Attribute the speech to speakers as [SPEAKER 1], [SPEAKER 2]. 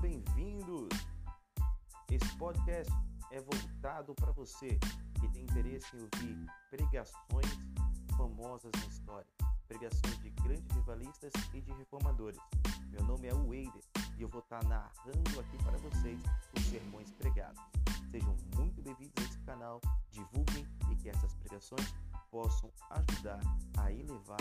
[SPEAKER 1] Bem-vindos. Esse podcast é voltado para você que tem interesse em ouvir pregações famosas na história, pregações de grandes rivalistas e de reformadores. Meu nome é Wader e eu vou estar narrando aqui para vocês os sermões pregados. Sejam muito bem-vindos a esse canal, divulguem e que essas pregações possam ajudar a elevar